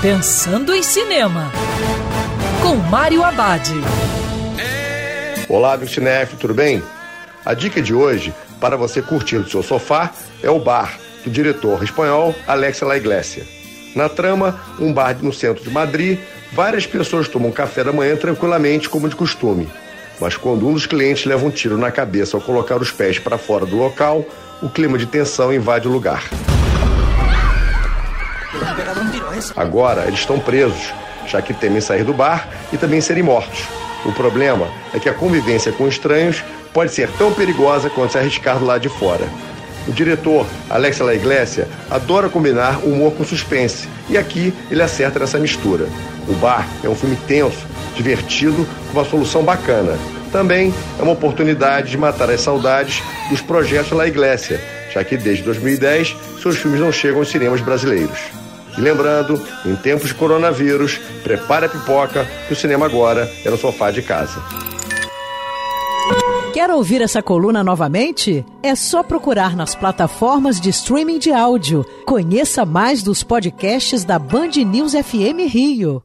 Pensando em Cinema, com Mário Abad. Olá, meu cinef, tudo bem? A dica de hoje, para você curtir do seu sofá, é o bar do diretor espanhol Alex La Iglesia. Na trama, um bar no centro de Madrid, várias pessoas tomam café da manhã tranquilamente, como de costume. Mas quando um dos clientes leva um tiro na cabeça ao colocar os pés para fora do local, o clima de tensão invade o lugar. Agora eles estão presos, já que temem sair do bar e também serem mortos. O problema é que a convivência com estranhos pode ser tão perigosa quanto se arriscar do lado de fora. O diretor, Alex La Iglesia, adora combinar humor com suspense, e aqui ele acerta nessa mistura. O Bar é um filme tenso, divertido, com uma solução bacana. Também é uma oportunidade de matar as saudades dos projetos La Iglesia, já que desde 2010 seus filmes não chegam aos cinemas brasileiros. E lembrando, em tempos de coronavírus, prepare a pipoca, que o cinema agora é no sofá de casa. Quer ouvir essa coluna novamente? É só procurar nas plataformas de streaming de áudio. Conheça mais dos podcasts da Band News FM Rio.